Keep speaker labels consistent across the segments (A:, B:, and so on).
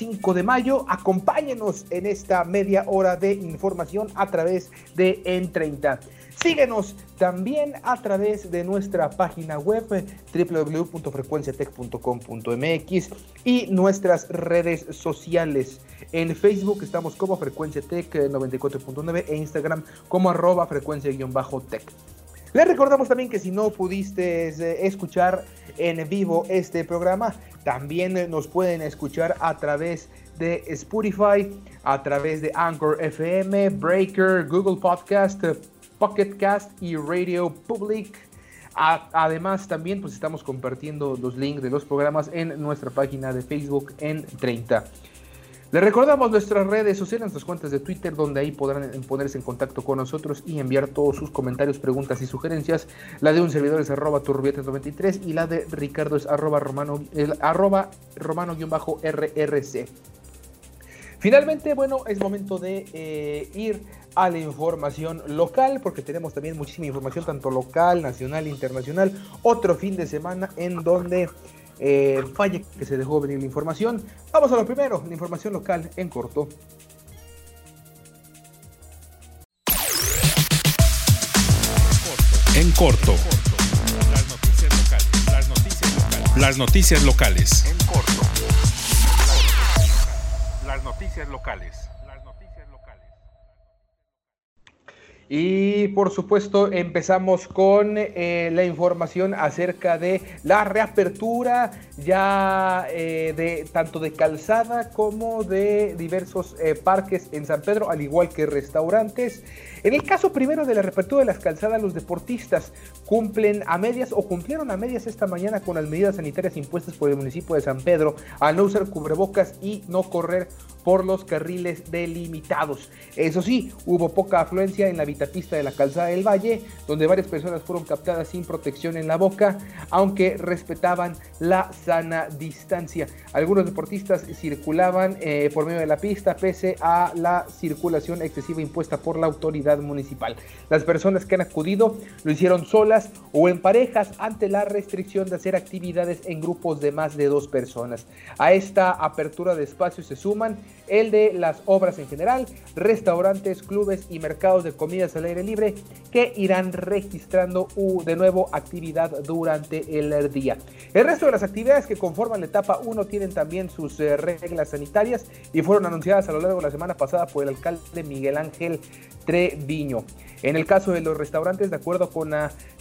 A: 25 de mayo. Acompáñenos en esta media hora de información a través de En30. Síguenos también a través de nuestra página web www.frecuenciatech.com.mx y nuestras redes sociales. En Facebook estamos como Frecuencia Tech 94.9 e Instagram como arroba frecuencia-tech. Les recordamos también que si no pudiste eh, escuchar en vivo este programa, también nos pueden escuchar a través de Spotify, a través de Anchor FM, Breaker, Google Podcast, Pocket Cast y Radio Public. Además, también pues estamos compartiendo los links de los programas en nuestra página de Facebook en 30. Les recordamos nuestras redes sociales, nuestras cuentas de Twitter, donde ahí podrán ponerse en contacto con nosotros y enviar todos sus comentarios, preguntas y sugerencias. La de un servidor es arroba turbiete93 y la de Ricardo es arroba romano-rrc. Finalmente, bueno, es momento de eh, ir a la información local, porque tenemos también muchísima información, tanto local, nacional, internacional. Otro fin de semana en donde eh, falla que se dejó venir la información. Vamos a lo primero, la información local en corto.
B: En corto. Las noticias locales. Las noticias locales. Las noticias locales. En corto. Las noticias locales. Las noticias locales.
A: Y por supuesto empezamos con eh, la información acerca de la reapertura ya eh, de tanto de calzada como de diversos eh, parques en San Pedro, al igual que restaurantes. En el caso primero de la reapertura de las calzadas, los deportistas cumplen a medias o cumplieron a medias esta mañana con las medidas sanitarias impuestas por el municipio de San Pedro al no usar cubrebocas y no correr por los carriles delimitados. Eso sí, hubo poca afluencia en la vitapista de la calzada del Valle, donde varias personas fueron captadas sin protección en la boca, aunque respetaban la sana distancia. Algunos deportistas circulaban eh, por medio de la pista pese a la circulación excesiva impuesta por la autoridad municipal. Las personas que han acudido lo hicieron solas o en parejas ante la restricción de hacer actividades en grupos de más de dos personas. A esta apertura de espacios se suman el de las obras en general, restaurantes, clubes y mercados de comidas al aire libre que irán registrando de nuevo actividad durante el día. El resto de las actividades que conforman la etapa 1 tienen también sus eh, reglas sanitarias y fueron anunciadas a lo largo de la semana pasada por el alcalde Miguel Ángel Diño. En el caso de los restaurantes, de acuerdo con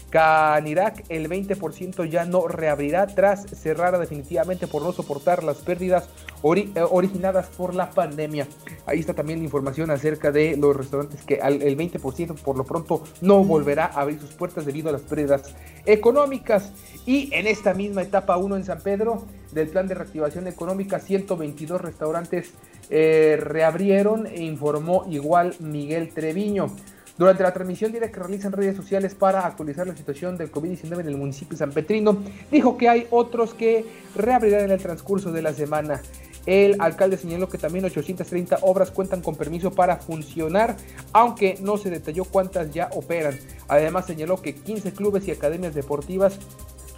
A: Canirac, el 20% ya no reabrirá tras cerrar definitivamente por no soportar las pérdidas eh, originadas por la pandemia. Ahí está también la información acerca de los restaurantes que al, el 20% por lo pronto no volverá a abrir sus puertas debido a las pérdidas económicas. Y en esta misma etapa 1 en San Pedro del plan de reactivación económica, 122 restaurantes eh, reabrieron informó igual Miguel Treviño. Durante la transmisión directa que realiza en redes sociales para actualizar la situación del COVID-19 en el municipio de San Petrino, dijo que hay otros que reabrirán en el transcurso de la semana. El alcalde señaló que también 830 obras cuentan con permiso para funcionar, aunque no se detalló cuántas ya operan. Además señaló que 15 clubes y academias deportivas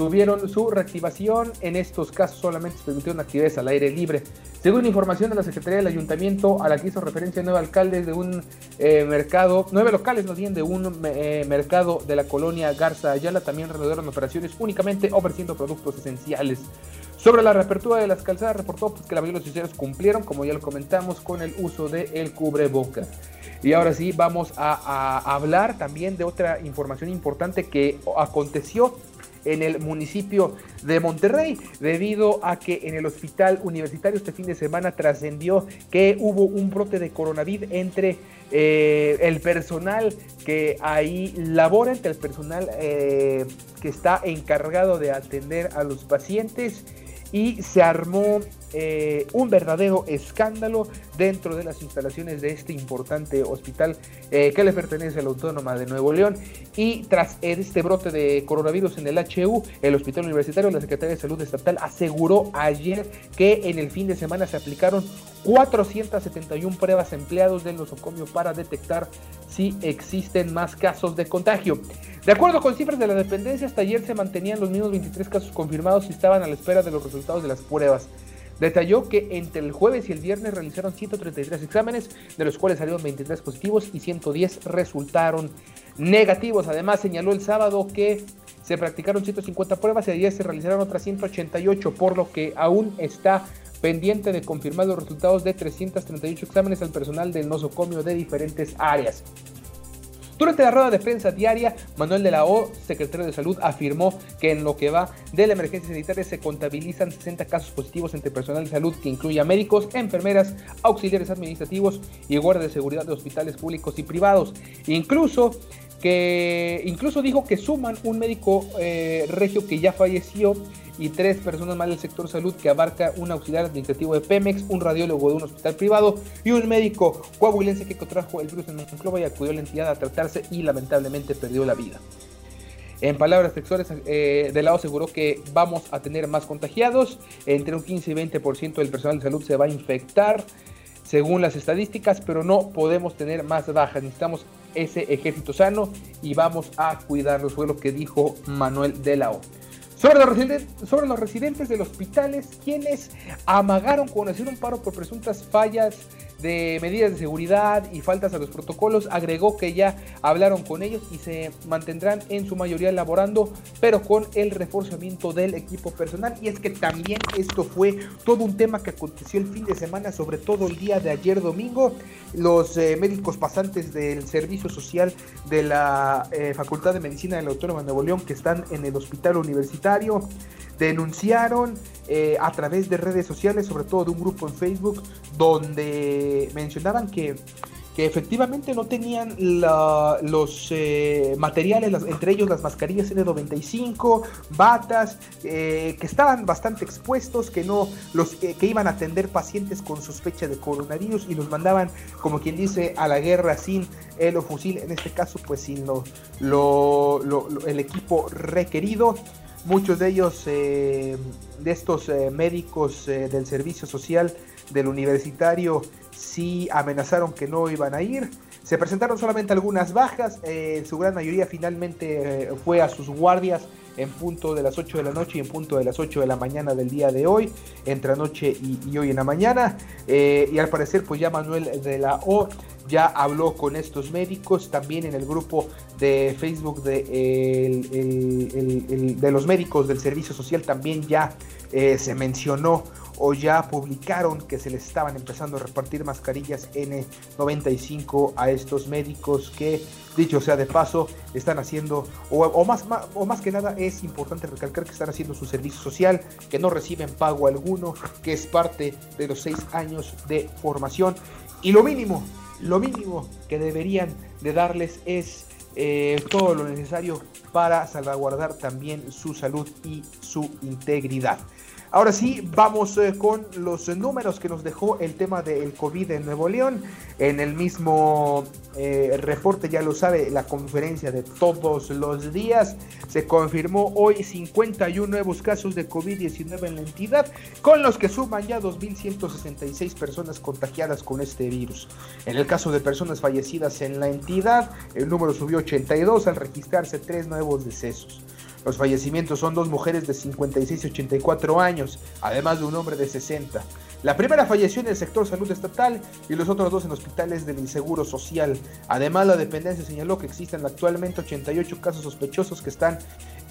A: tuvieron su reactivación. En estos casos solamente se permitieron actividades al aire libre. Según información de la Secretaría del Ayuntamiento, a la que hizo referencia nueve alcaldes de un eh, mercado, nueve locales más bien de un eh, mercado de la colonia Garza Ayala, también reanudaron operaciones únicamente ofreciendo productos esenciales. Sobre la reapertura de las calzadas, reportó pues, que la mayoría de los usuarios cumplieron, como ya lo comentamos, con el uso del el cubrebocas. Y ahora sí, vamos a, a hablar también de otra información importante que aconteció en el municipio de Monterrey, debido a que en el hospital universitario este fin de semana trascendió que hubo un brote de coronavirus entre eh, el personal que ahí labora, entre el personal eh, que está encargado de atender a los pacientes y se armó eh, un verdadero escándalo dentro de las instalaciones de este importante hospital eh, que le pertenece a la Autónoma de Nuevo León. Y tras este brote de coronavirus en el HU, el Hospital Universitario, la Secretaría de Salud Estatal aseguró ayer que en el fin de semana se aplicaron 471 pruebas empleados del nosocomio para detectar si existen más casos de contagio. De acuerdo con cifras de la dependencia, hasta ayer se mantenían los mismos 23 casos confirmados y estaban a la espera de los resultados de las pruebas. Detalló que entre el jueves y el viernes realizaron 133 exámenes, de los cuales salieron 23 positivos y 110 resultaron negativos. Además, señaló el sábado que se practicaron 150 pruebas y ayer se realizaron otras 188, por lo que aún está pendiente de confirmar los resultados de 338 exámenes al personal del nosocomio de diferentes áreas. Durante la rueda de prensa diaria, Manuel de la O, secretario de Salud, afirmó que en lo que va de la emergencia sanitaria se contabilizan 60 casos positivos entre personal de salud que incluye a médicos, enfermeras, auxiliares administrativos y guardias de seguridad de hospitales públicos y privados. Incluso que incluso dijo que suman un médico eh, regio que ya falleció y tres personas más del sector salud que abarca un auxiliar administrativo de Pemex, un radiólogo de un hospital privado y un médico coahuilense que contrajo el virus en Monclova y acudió a la entidad a tratarse y lamentablemente perdió la vida. En palabras textuales, eh, de lado aseguró que vamos a tener más contagiados, entre un 15 y 20% del personal de salud se va a infectar, según las estadísticas, pero no podemos tener más bajas, necesitamos ese ejército sano y vamos a cuidarlos, fue lo que dijo Manuel de la O. Sobre los, sobre los residentes de los hospitales, quienes amagaron con hacer un paro por presuntas fallas de medidas de seguridad y faltas a los protocolos, agregó que ya hablaron con ellos y se mantendrán en su mayoría laborando, pero con el reforzamiento del equipo personal. Y es que también esto fue todo un tema que aconteció el fin de semana, sobre todo el día de ayer domingo. Los eh, médicos pasantes del servicio social de la eh, Facultad de Medicina de la Autónoma de Nuevo León que están en el hospital universitario denunciaron eh, a través de redes sociales, sobre todo de un grupo en Facebook, donde mencionaban que, que efectivamente no tenían los eh, materiales, entre ellos las mascarillas N95, batas, eh, que estaban bastante expuestos, que no los que iban a atender pacientes con sospecha de coronavirus y los mandaban, como quien dice, a la guerra sin el fusil, en este caso, pues sin lo, el equipo requerido. Muchos de ellos, eh, de estos eh, médicos eh, del servicio social del universitario, sí amenazaron que no iban a ir. Se presentaron solamente algunas bajas, su gran mayoría finalmente fue a sus guardias en punto de las 8 de la noche y en punto de las 8 de la mañana del día de hoy, entre anoche y, hoy en la mañana. y al parecer, pues ya Manuel de la O ya habló con estos médicos, también en el grupo de Facebook de, de los médicos del servicio social también ya eh, se mencionó o ya publicaron que se les estaban empezando a repartir mascarillas N95 a estos médicos que, dicho sea de paso, están haciendo, o, más, o más que nada es importante recalcar que están haciendo su servicio social, que no reciben pago alguno, que es parte de los seis años de formación. Y lo mínimo lo mínimo que deberían de darles es eh, todo lo necesario para salvaguardar también su salud y su integridad. Ahora sí, vamos eh, con los números que nos dejó el tema del COVID en Nuevo León. En el mismo eh, reporte, ya lo sabe, la conferencia de todos los días, se confirmó hoy 51 nuevos casos de COVID-19 en la entidad, con los que suman ya 2.166 personas contagiadas con este virus. En el caso de personas fallecidas en la entidad, el número subió 82 al registrarse tres nuevos decesos. Los fallecimientos son dos mujeres de 56 y 84 años, además de un hombre de 60. La primera falleció en el sector salud estatal y los otros dos en hospitales del inseguro social. Además, la dependencia señaló que existen actualmente 88 casos sospechosos que están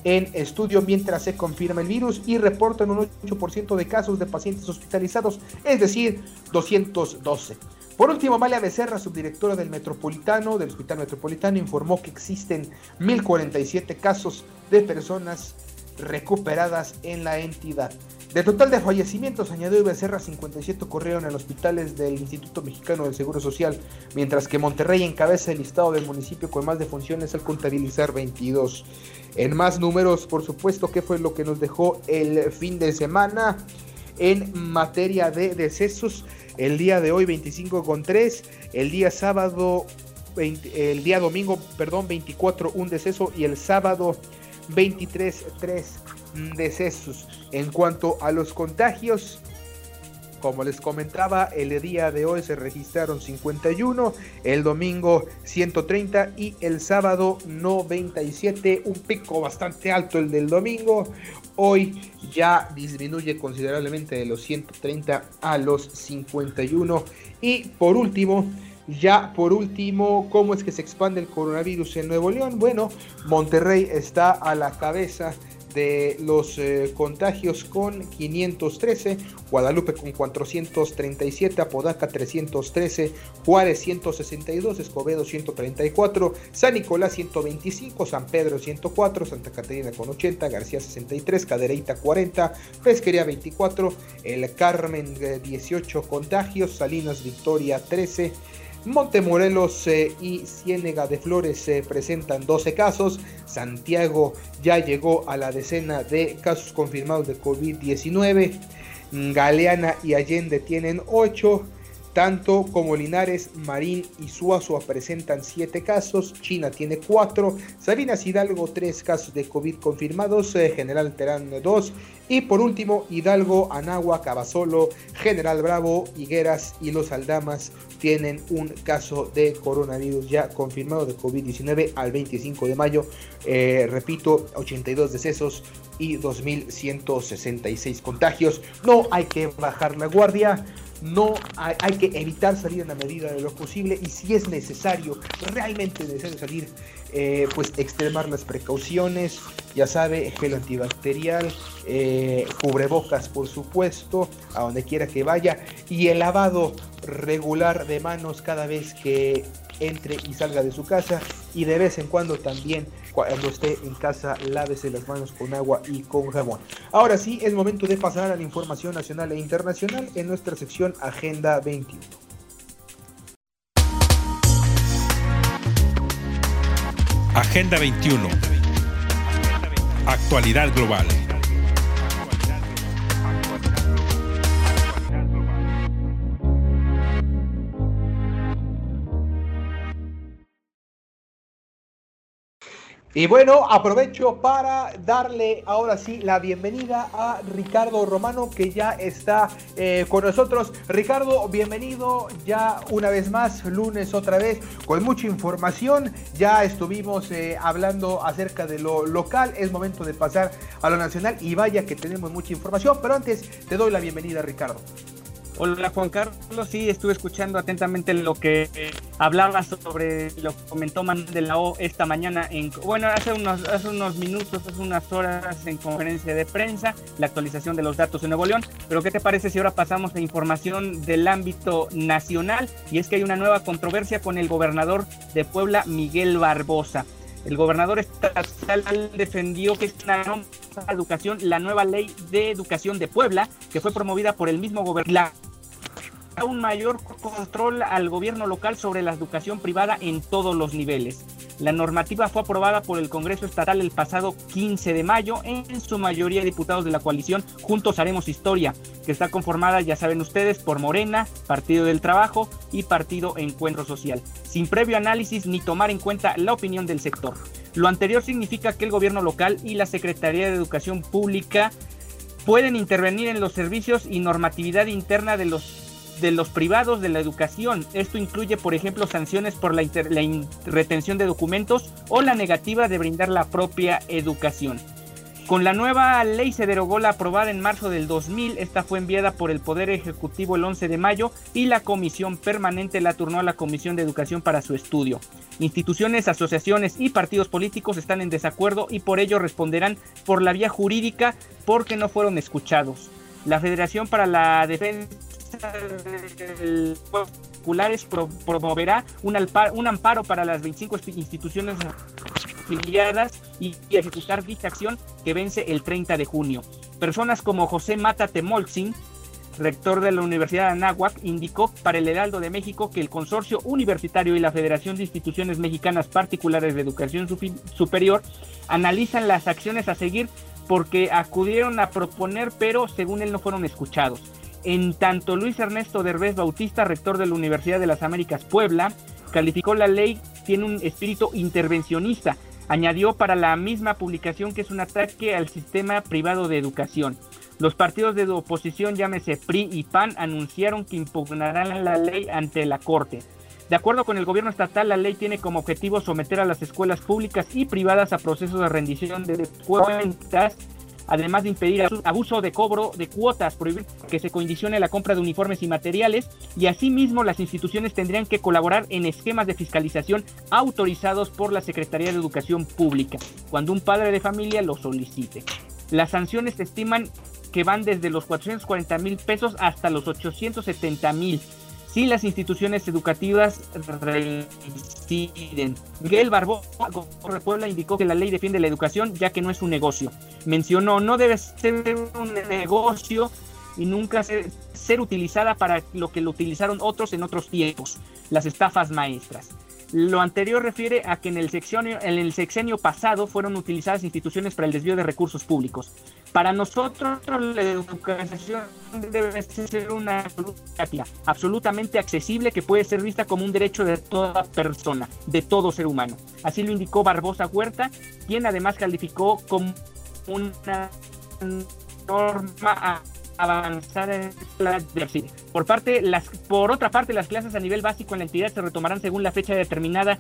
A: en estudio mientras se confirma el virus y reportan un 8% de casos de pacientes hospitalizados, es decir, 212. Por último, Amalia Becerra, subdirectora del Metropolitano, del Hospital Metropolitano, informó que existen 1.047 casos de personas recuperadas en la entidad. De total de fallecimientos, añadió Becerra, 57 ocurrieron en hospitales del Instituto Mexicano del Seguro Social, mientras que Monterrey encabeza el listado del municipio con más defunciones al contabilizar 22. En más números, por supuesto, ¿qué fue lo que nos dejó el fin de semana? En materia de decesos, el día de hoy 25 con 3, el día sábado, el día domingo, perdón, 24 un deceso y el sábado 23 3 decesos. En cuanto a los contagios, como les comentaba, el día de hoy se registraron 51, el domingo 130 y el sábado 97, un pico bastante alto el del domingo. Hoy ya disminuye considerablemente de los 130 a los 51. Y por último, ya por último, ¿cómo es que se expande el coronavirus en Nuevo León? Bueno, Monterrey está a la cabeza de los eh, contagios con 513, Guadalupe con 437, Apodaca 313, Juárez 162, Escobedo 134, San Nicolás 125, San Pedro 104, Santa Catarina con 80, García 63, Cadereyta 40, Pesquería 24, El Carmen 18 eh, contagios, Salinas Victoria 13, Montemorelos eh, y Ciénega de Flores se presentan 12 casos. Santiago ya llegó a la decena de casos confirmados de COVID-19. Galeana y Allende tienen 8. Tanto como Linares, Marín y Suazua presentan 7 casos, China tiene 4, Sabinas Hidalgo 3 casos de COVID confirmados, eh, General Terán 2 y por último Hidalgo, Anagua, Cabasolo, General Bravo, Higueras y Los Aldamas tienen un caso de coronavirus ya confirmado de COVID-19 al 25 de mayo. Eh, repito, 82 decesos y 2.166 contagios. No hay que bajar la guardia no hay, que evitar salir en la medida de lo posible y si es necesario, realmente necesario salir, eh, pues extremar las precauciones, ya sabe, gel antibacterial, eh, cubrebocas por supuesto, a donde quiera que vaya y el lavado regular de manos cada vez que entre y salga de su casa y de vez en cuando también cuando esté en casa lávese las manos con agua y con jabón. Ahora sí, es momento de pasar a la información nacional e internacional en nuestra sección Agenda 21.
B: Agenda 21. Actualidad global.
A: Y bueno, aprovecho para darle ahora sí la bienvenida a Ricardo Romano, que ya está eh, con nosotros. Ricardo, bienvenido ya una vez más, lunes otra vez, con mucha información. Ya estuvimos eh, hablando acerca de lo local, es momento de pasar a lo nacional y vaya que tenemos mucha información, pero antes te doy la bienvenida, Ricardo.
C: Hola Juan Carlos, sí, estuve escuchando atentamente lo que hablaba sobre lo que comentó Manuel de la O esta mañana, en, bueno, hace unos, hace unos minutos, hace unas horas en conferencia de prensa, la actualización de los datos en Nuevo León, pero ¿qué te parece si ahora pasamos a información del ámbito nacional? Y es que hay una nueva controversia con el gobernador de Puebla, Miguel Barbosa. El gobernador estatal defendió que es una nueva educación, la nueva ley de educación de Puebla, que fue promovida por el mismo gobernador un mayor control al gobierno local sobre la educación privada en todos los niveles. La normativa fue aprobada por el Congreso Estatal el pasado 15 de mayo, en su mayoría diputados de la coalición Juntos Haremos Historia, que está conformada, ya saben ustedes, por Morena, Partido del Trabajo y Partido Encuentro Social, sin previo análisis ni tomar en cuenta la opinión del sector. Lo anterior significa que el gobierno local y la Secretaría de Educación Pública pueden intervenir en los servicios y normatividad interna de los de los privados de la educación. Esto incluye, por ejemplo, sanciones por la, retención de documentos o la negativa de brindar la propia educación. Con la nueva ley se derogó la aprobada en marzo del 2000, esta fue enviada por el Poder Ejecutivo el 11 de mayo y la Comisión Permanente la turnó a la Comisión de Educación para su estudio. Instituciones, asociaciones y partidos políticos están en desacuerdo y por ello responderán por la vía jurídica porque no fueron escuchados. La Federación para la Defensa del Populares promoverá un, un amparo para las 25 instituciones afiliadas y, ejecutar dicha acción que vence el 30 de junio. Personas como José Mata Temolzin, rector de la Universidad de Anáhuac, indicó para el Heraldo de México que el consorcio universitario y la Federación de Instituciones Mexicanas Particulares de Educación Superior analizan las acciones a seguir porque acudieron a proponer, pero según él no fueron escuchados. En tanto, Luis Ernesto Derbez Bautista, rector de la Universidad de las Américas Puebla, calificó la ley, tiene un espíritu intervencionista Añadió para la misma publicación que es un ataque al sistema privado de educación. Los partidos de oposición, llámese PRI y PAN, anunciaron que impugnarán la ley ante la Corte. De acuerdo con el gobierno estatal, la ley tiene como objetivo someter a las escuelas públicas y privadas a procesos de rendición de cuentas además de impedir abuso de cobro de cuotas, prohibir que se condicione la compra de uniformes y materiales, y asimismo las instituciones tendrían que colaborar en esquemas de fiscalización autorizados por la Secretaría de Educación Pública, cuando un padre de familia lo solicite. Las sanciones se estiman que van desde los 440 mil pesos hasta los 870 mil si las instituciones educativas reinciden. Miguel Barbosa de Puebla indicó que la ley defiende la educación ya que no es un negocio. Mencionó, no debe ser un negocio y nunca ser, ser utilizada para lo que lo utilizaron otros en otros tiempos, las estafas maestras. Lo anterior refiere a que en el, sexenio, en el sexenio pasado fueron utilizadas instituciones para el desvío de recursos públicos. Para nosotros la educación debe ser una absolutamente accesible que puede ser vista como un derecho de toda persona, de todo ser humano. Así lo indicó Barbosa Huerta, quien además calificó como una norma avanzar en la. Por, parte, las, por otra parte, las clases a nivel básico en la entidad se retomarán según la fecha determinada,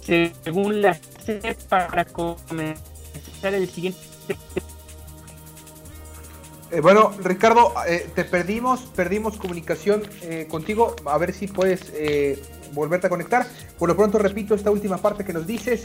C: según la CEP, para comenzar el siguiente.
A: Eh, bueno, Ricardo, eh, te perdimos, perdimos comunicación eh, contigo. A ver si puedes volverte a conectar. Por lo pronto, repito esta última parte que nos dices.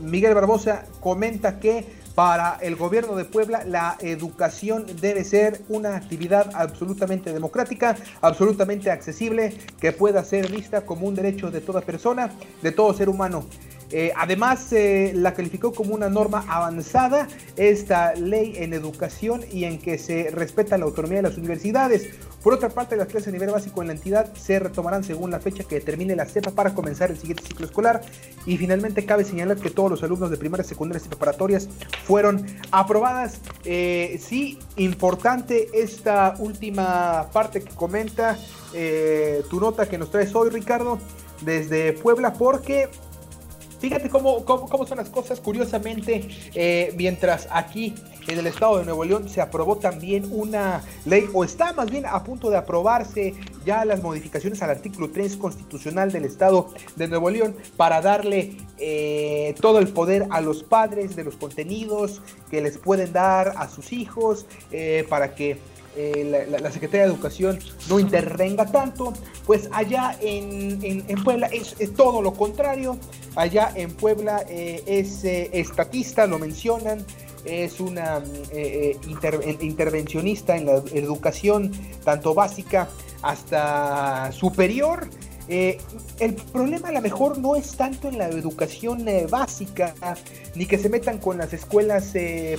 A: Miguel Barbosa comenta que para el gobierno de Puebla, la educación debe ser una actividad absolutamente democrática, absolutamente accesible, que pueda ser vista como un derecho de toda persona, de todo ser humano. Eh, además, eh, la calificó como una norma avanzada esta ley en educación y en que se respeta la autonomía de las universidades. Por otra parte, las clases a nivel básico en la entidad se retomarán según la fecha que determine la CEPA para comenzar el siguiente ciclo escolar. Y finalmente, cabe señalar que todos los alumnos de primarias, secundarias y preparatorias fueron aprobadas. Eh, sí, importante esta última parte que comenta tu nota que nos traes hoy, Ricardo, desde Puebla, porque Fíjate cómo, cómo, son las cosas. Curiosamente, eh, mientras aquí en el estado de Nuevo León se aprobó también una ley, o está más bien a punto de aprobarse ya las modificaciones al artículo 3 constitucional del estado de Nuevo León para darle eh, todo el poder a los padres de los contenidos que les pueden dar a sus hijos, eh, para que la, Secretaría de Educación no intervenga tanto, pues allá en, Puebla es, todo lo contrario. Allá en Puebla eh, es eh, estatista, lo mencionan, es una eh, intervencionista en la educación, tanto básica hasta superior. el problema a lo mejor no es tanto en la educación básica, ni que se metan con las escuelas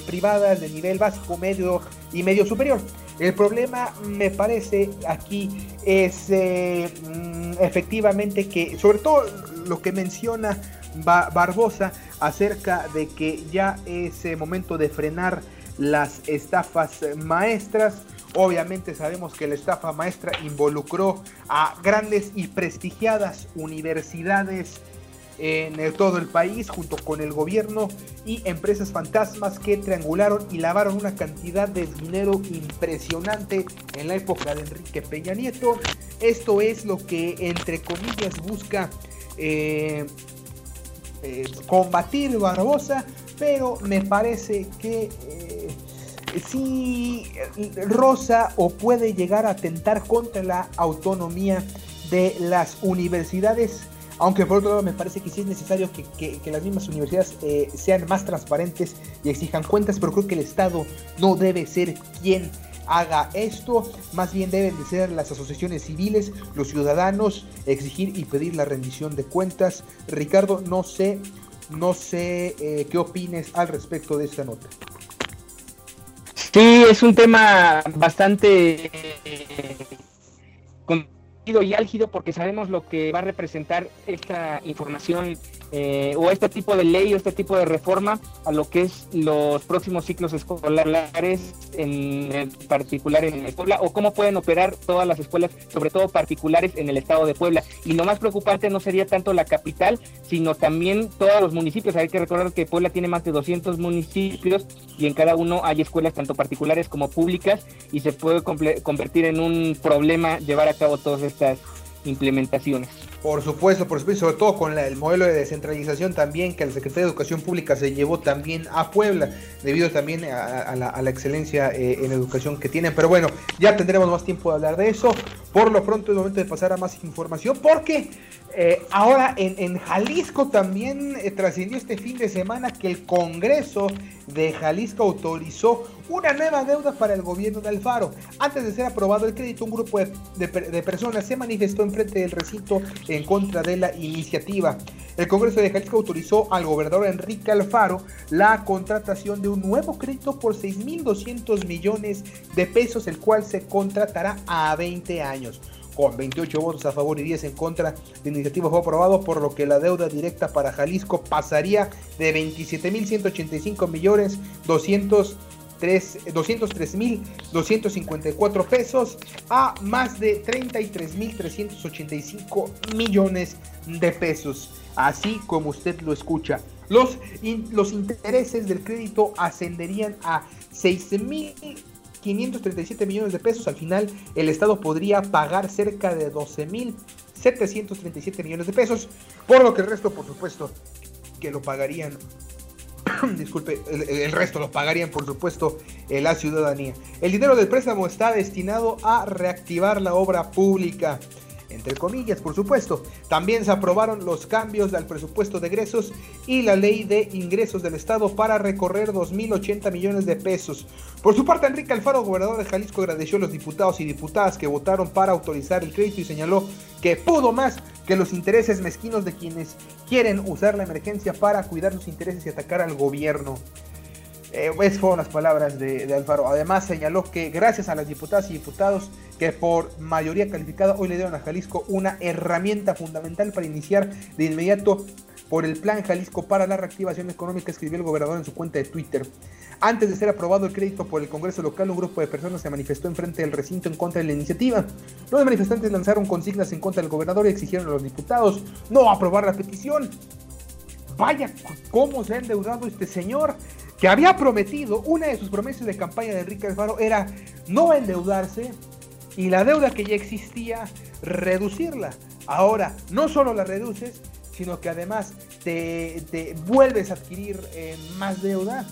A: privadas de nivel básico, medio y medio superior. El problema, me parece, aquí es mm, efectivamente que, sobre todo lo que menciona Barbosa acerca de que ya es momento de frenar las estafas maestras. Obviamente sabemos que la estafa maestra involucró a grandes y prestigiadas universidades en todo el país junto con el gobierno y empresas fantasmas que triangularon y lavaron una cantidad de dinero impresionante en la época de Enrique Peña Nieto. Esto es lo que entre comillas busca eh, eh, combatir Barbosa, pero me parece que eh, sí rosa o puede llegar a atentar contra la autonomía de las universidades aunque por otro lado me parece que sí es necesario que, las mismas universidades eh, sean más transparentes y exijan cuentas, pero creo que el Estado no debe ser quien haga esto, más bien deben de ser las asociaciones civiles, los ciudadanos, exigir y pedir la rendición de cuentas. Ricardo, no sé, no sé eh, qué opines al respecto de esta nota.
D: Sí, es un tema bastante y álgido porque sabemos lo que va a representar esta información eh, o este tipo de ley o este tipo de reforma a lo que es los próximos ciclos escolares, en, particular en Puebla, o cómo pueden operar todas las escuelas, sobre todo particulares en el estado de Puebla. Y lo más preocupante no sería tanto la capital, sino también todos los municipios. Hay que recordar que Puebla tiene más de 200 municipios y en cada uno hay escuelas tanto particulares como públicas y se puede convertir en un problema llevar a cabo todas estas implementaciones.
A: Por supuesto, por supuesto, sobre todo con el modelo de descentralización también que la Secretaría de Educación Pública se llevó también a Puebla, debido también a, la, excelencia eh, en educación que tienen. Pero bueno, ya tendremos más tiempo de hablar de eso. Por lo pronto es momento de pasar a más información, porque eh, ahora en, Jalisco también eh, trascendió este fin de semana que el Congreso de Jalisco autorizó una nueva deuda para el gobierno de Alfaro. Antes de ser aprobado el crédito, un grupo de, personas se manifestó enfrente del recinto en contra de la iniciativa. El Congreso de Jalisco autorizó al gobernador Enrique Alfaro la contratación de un nuevo crédito por 6.200 millones de pesos, el cual se contratará a 20 años con 28 votos a favor y 10 en contra. La iniciativa fue aprobado, por lo que la deuda directa para Jalisco pasaría de 27.185 millones 203.254 pesos a más de 33.385 millones de pesos. Así como usted lo escucha. Los, los intereses del crédito ascenderían a 6.000 537 millones de pesos. Al final, el Estado podría pagar cerca de 12 mil 737 millones de pesos, por lo que el resto, por supuesto, que lo pagarían. Disculpe, el, resto lo pagarían, por supuesto, la ciudadanía. El dinero del préstamo está destinado a reactivar la obra pública entre comillas, por supuesto. También se aprobaron los cambios al presupuesto de egresos y la ley de ingresos del Estado para recorrer 2.080 millones de pesos. Por su parte, Enrique Alfaro, gobernador de Jalisco, agradeció a los diputados y diputadas que votaron para autorizar el crédito y señaló que pudo más que los intereses mezquinos de quienes quieren usar la emergencia para cuidar sus intereses y atacar al gobierno. Eh, esas fueron las palabras de, Alfaro. Además señaló que gracias a las diputadas y diputados que por mayoría calificada hoy le dieron a Jalisco una herramienta fundamental para iniciar de inmediato por el Plan Jalisco para la reactivación económica, escribió el gobernador en su cuenta de Twitter. Antes de ser aprobado el crédito por el Congreso local, un grupo de personas se manifestó enfrente del recinto en contra de la iniciativa. Los manifestantes lanzaron consignas en contra del gobernador y exigieron a los diputados no aprobar la petición. Vaya, cómo se ha endeudado este señor que había prometido, una de sus promesas de campaña de Enrique Alfaro era no endeudarse y la deuda que ya existía, reducirla. Ahora, no solo la reduces, sino que además te, vuelves a adquirir eh, más deuda.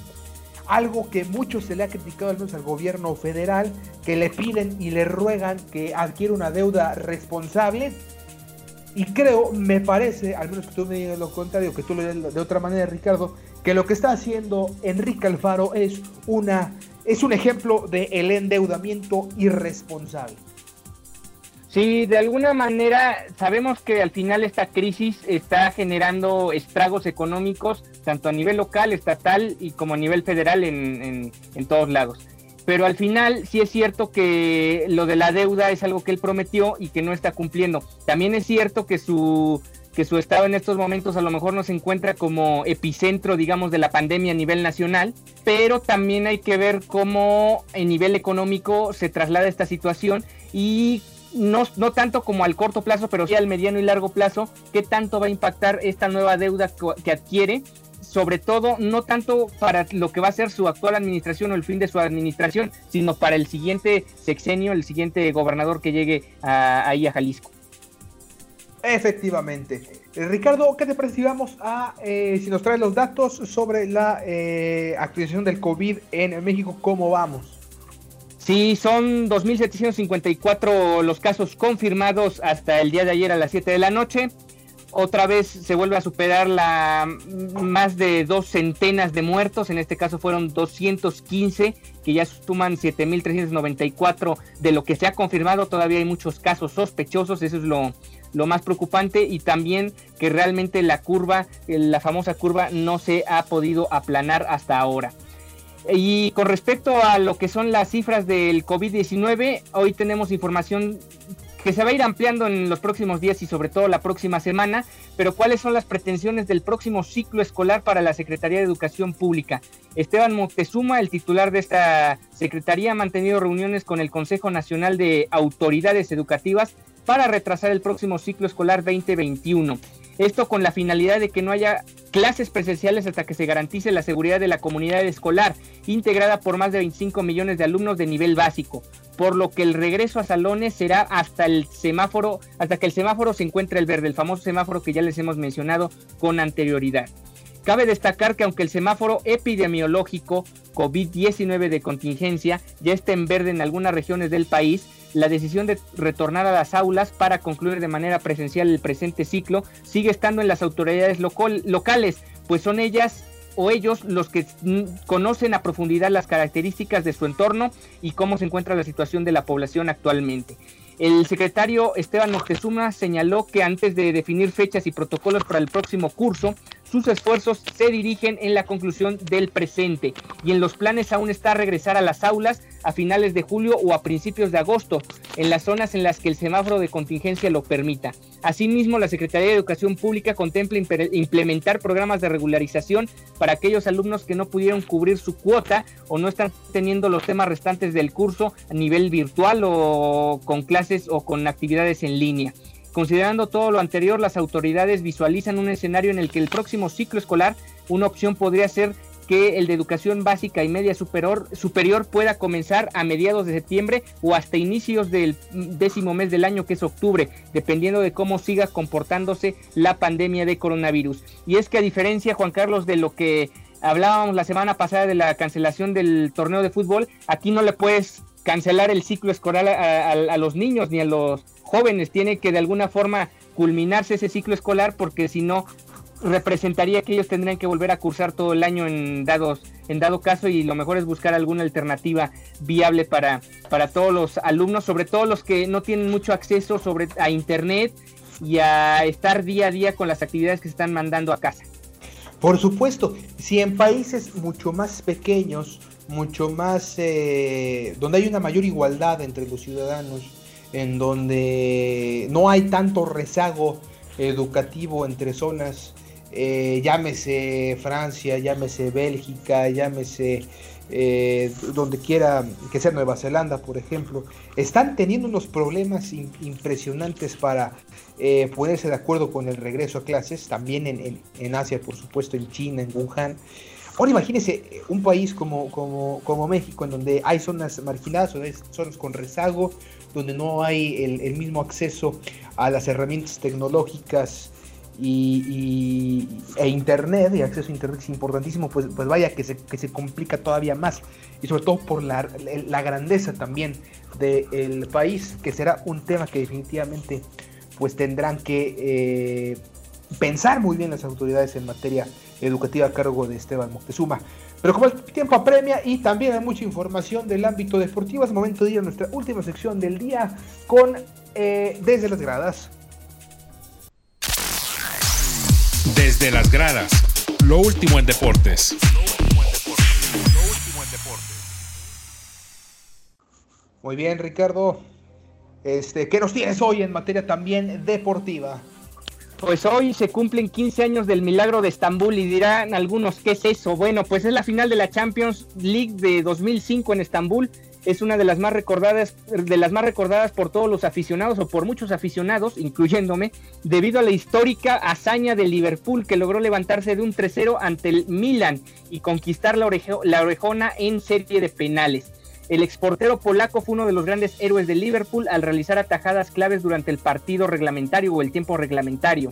A: Algo que mucho se le ha criticado al menos al gobierno federal, que le piden y le ruegan que adquiera una deuda responsable. Y creo, me parece, al menos que tú me digas lo contrario, que tú lo digas de otra manera, Ricardo, que lo que está haciendo Enrique Alfaro es, una, es un ejemplo de el endeudamiento irresponsable.
D: Sí, de alguna manera sabemos que al final esta crisis está generando estragos económicos tanto a nivel local, estatal y como a nivel federal en, en todos lados. Pero al final sí es cierto que lo de la deuda es algo que él prometió y que no está cumpliendo. También es cierto que su que su estado en estos momentos a lo mejor no se encuentra como epicentro, digamos, de la pandemia a nivel nacional, pero también hay que ver cómo en nivel económico se traslada esta situación y no, no tanto como al corto plazo, pero sí al mediano y largo plazo, qué tanto va a impactar esta nueva deuda que adquiere sobre todo no tanto para lo que va a ser su actual administración o el fin de su administración, sino para el siguiente sexenio, el siguiente gobernador que llegue ahí a Jalisco.
A: Efectivamente. Eh, Ricardo, ¿qué te parece si vamos a, eh, si nos traes los datos sobre la eh, actualización del COVID en México, cómo vamos?
D: Sí, son 2.754 los casos confirmados hasta el día de ayer a las 7 de la noche. Otra vez se vuelve a superar la más de dos centenas de muertos, en este caso fueron 215, que ya suman 7.394 de lo que se ha confirmado. Todavía hay muchos casos sospechosos, eso es lo, lo más preocupante y también que realmente la curva, la famosa curva, no se ha podido aplanar hasta ahora. Y con respecto a lo que son las cifras del COVID-19, hoy tenemos información que se va a ir ampliando en los próximos días y sobre todo la próxima semana, pero ¿cuáles son las pretensiones del próximo ciclo escolar para la Secretaría de Educación Pública? Esteban Moctezuma, el titular de esta Secretaría, ha mantenido reuniones con el Consejo Nacional de Autoridades Educativas para retrasar el próximo ciclo escolar 2021. Esto con la finalidad de que no haya clases presenciales hasta que se garantice la seguridad de la comunidad escolar, integrada por más de 25 millones de alumnos de nivel básico, por lo que el regreso a salones será hasta el semáforo, hasta que el semáforo se encuentre el verde, el famoso semáforo que ya les hemos mencionado con anterioridad. Cabe destacar que aunque el semáforo epidemiológico COVID-19 de contingencia ya está en verde en algunas regiones del país, la decisión de retornar a las aulas para concluir de manera presencial el presente ciclo sigue estando en las autoridades locales, pues son ellas o ellos los que conocen a profundidad las características de su entorno y cómo se encuentra la situación de la población actualmente. El secretario Esteban Moctezuma señaló que antes de definir fechas y protocolos para el próximo curso, sus esfuerzos se dirigen en la conclusión del presente y en los planes aún está regresar a las aulas a finales de julio o a principios de agosto, en las zonas en las que el semáforo de contingencia lo permita. Asimismo, la Secretaría de Educación Pública contempla implementar programas de regularización para aquellos alumnos que no pudieron cubrir su cuota o no están teniendo los temas restantes del curso a nivel virtual o con clases o con actividades en línea. Considerando todo lo anterior, las autoridades visualizan un escenario en el que el próximo ciclo escolar, una opción podría ser que el de educación básica y media superior, superior pueda comenzar a mediados de septiembre o hasta inicios del décimo mes del año, que es octubre, dependiendo de cómo siga comportándose la pandemia de coronavirus. Y es que a diferencia, Juan Carlos, de lo que hablábamos la semana pasada de la cancelación del torneo de fútbol, aquí no le puedes cancelar el ciclo escolar a, los niños ni a los jóvenes, tiene que de alguna forma culminarse ese ciclo escolar porque si no representaría que ellos tendrían que volver a cursar todo el año en dados en dado caso y lo mejor es buscar alguna alternativa viable para, para todos los alumnos, sobre todo los que no tienen mucho acceso sobre, a internet y a estar día a día con las actividades que se están mandando a casa.
A: Por supuesto, si en países mucho más pequeños, mucho más, eh, donde hay una mayor igualdad entre los ciudadanos, en donde no hay tanto rezago educativo entre zonas eh, llámese Francia, llámese Bélgica, llámese eh, donde quiera que sea Nueva Zelanda, por ejemplo, están teniendo unos problemas impresionantes para eh, ponerse de acuerdo con el regreso a clases, también en, Asia, por supuesto, en China, en Wuhan. Ahora imagínense un país como, como, México, en donde hay zonas marginadas, hay zonas con rezago, donde no hay el, mismo acceso a las herramientas tecnológicas y, e internet y acceso a internet es importantísimo, pues, pues vaya que se, que se complica todavía más. Y sobre todo por la, la grandeza también del país, que será un tema que definitivamente pues tendrán que eh, pensar muy bien las autoridades en materia educativa a cargo de Esteban Moctezuma. Pero como el tiempo apremia y también hay mucha información del ámbito deportivo, es momento de ir a nuestra última sección del día con eh, Desde las Gradas.
B: Desde las gradas, lo último en deportes.
A: Muy bien, Ricardo. Este, ¿Qué nos tienes hoy en materia también deportiva?
D: Pues hoy se cumplen 15 años del milagro de Estambul y dirán algunos, ¿qué es eso? Bueno, pues es la final de la Champions League de 2005 en Estambul es una de las más recordadas, de las más recordadas por todos los aficionados o por muchos aficionados, incluyéndome, debido a la histórica hazaña de Liverpool que logró levantarse de un 3-0 ante el Milan y conquistar la, la orejona en serie de penales. El exportero polaco fue uno de los grandes héroes de Liverpool al realizar atajadas claves durante el partido reglamentario o el tiempo reglamentario.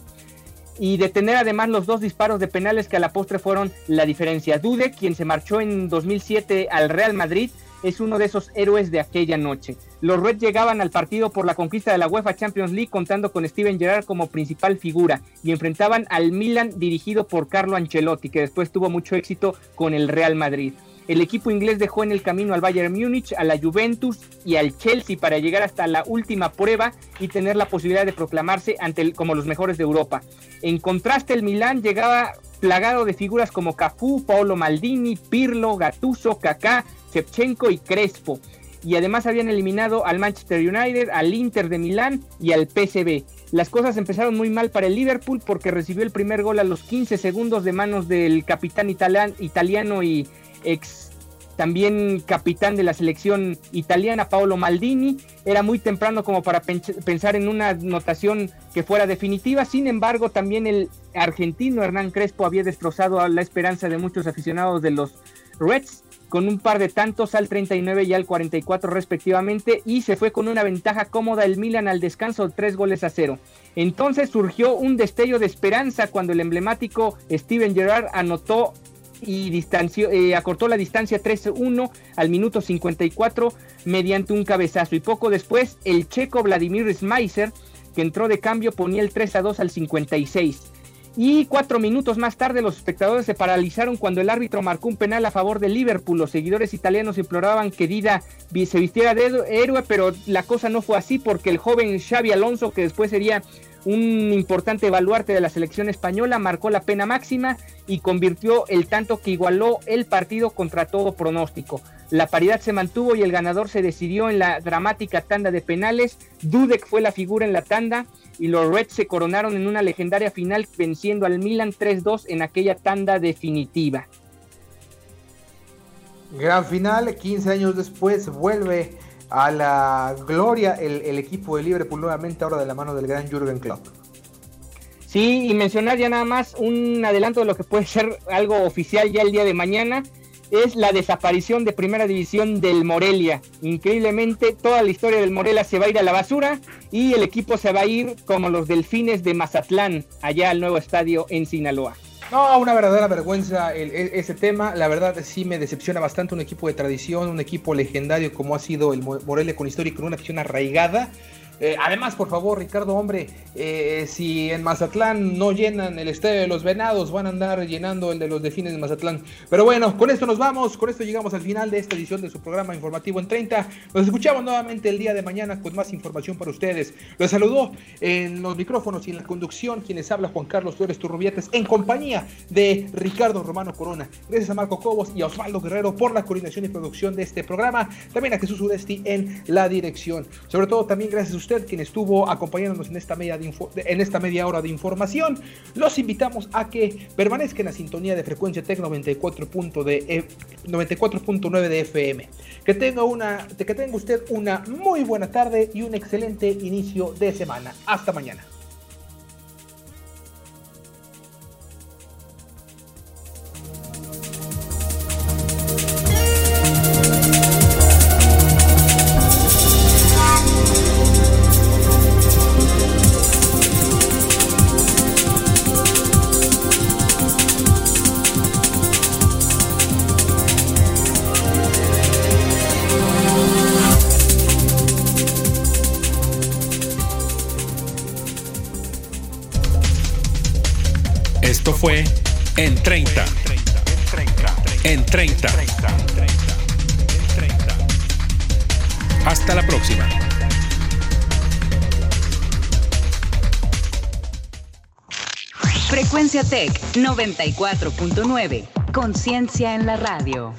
D: Y detener además los dos disparos de penales que a la postre fueron la diferencia. Dude, quien se marchó en 2007 al Real Madrid, es uno de esos héroes de aquella noche. Los Reds llegaban al partido por la conquista de la UEFA Champions League contando con Steven Gerrard como principal figura y enfrentaban al Milan dirigido por Carlo Ancelotti, que después tuvo mucho éxito con el Real Madrid. El equipo inglés dejó en el camino al Bayern Múnich, a la Juventus y al Chelsea para llegar hasta la última prueba y tener la posibilidad de proclamarse ante como los mejores de Europa. En contraste, el Milan llegaba plagado de figuras como Cafú, Paolo Maldini, Pirlo, Gattuso, Kaká, Shevchenko y Crespo. Y además habían eliminado al Manchester United, al Inter de Milán y al PSV. Las cosas empezaron muy mal para el Liverpool porque recibió el primer gol a los 15 segundos de manos del capitán italiano y ex también capitán de la selección italiana, Paolo Maldini. Era muy temprano como para pensar en una anotación que fuera definitiva. Sin embargo, también el argentino Hernán Crespo había destrozado la esperanza de muchos aficionados de los Reds con un par de tantos al 39 y al 44 respectivamente y se fue con una ventaja cómoda el Milan al descanso tres goles a cero. Entonces surgió un destello de esperanza cuando el emblemático Steven Gerrard anotó y distancio, eh, acortó la distancia 13-1 al minuto 54 mediante un cabezazo. Y poco después, el checo Vladimir Smeiser, que entró de cambio, ponía el 3-2 al 56. Y cuatro minutos más tarde los espectadores se paralizaron cuando el árbitro marcó un penal a favor de Liverpool. Los seguidores italianos imploraban que Dida se vistiera de héroe, pero la cosa no fue así porque el joven Xavi Alonso, que después sería un importante baluarte de la selección española, marcó la pena máxima y convirtió el tanto que igualó el partido contra todo pronóstico. La paridad se mantuvo y el ganador se decidió en la dramática tanda de penales. Dudek fue la figura en la tanda y los Reds se coronaron en una legendaria final venciendo al Milan 3-2 en aquella tanda definitiva.
A: Gran final, 15 años después vuelve a la gloria el, equipo de Liverpool nuevamente ahora de la mano del gran Jürgen Klopp.
D: Sí, y mencionar ya nada más un adelanto de lo que puede ser algo oficial ya el día de mañana, es la desaparición de primera división del Morelia. Increíblemente, toda la historia del Morelia se va a ir a la basura y el equipo se va a ir como los delfines de Mazatlán, allá al nuevo estadio en Sinaloa.
A: No, una verdadera vergüenza e, ese tema. La verdad sí me decepciona bastante un equipo de tradición, un equipo legendario como ha sido el Morelia con historia y con una acción arraigada. Eh, además, por favor, Ricardo, hombre, eh, si en Mazatlán no llenan el estadio de los Venados, van a andar llenando el de los Defines de Mazatlán. Pero bueno, con esto nos vamos, con esto llegamos al final de esta edición de su programa informativo en 30. Nos escuchamos nuevamente el día de mañana con más información para ustedes. Los saludó en los micrófonos y en la conducción quienes habla Juan Carlos Flores Turrubiates en compañía de Ricardo Romano Corona. Gracias a Marco Cobos y a Osvaldo Guerrero por la coordinación y producción de este programa. También a Jesús Udesti en la dirección. Sobre todo también gracias a usted quien estuvo acompañándonos en esta, media en esta media hora de información. Los invitamos a que permanezcan en la sintonía de frecuencia TEC 94.9 de, de FM. Que tenga, una, que tenga usted una muy buena tarde y un excelente inicio de semana. Hasta mañana.
E: 94.9. Conciencia en la radio.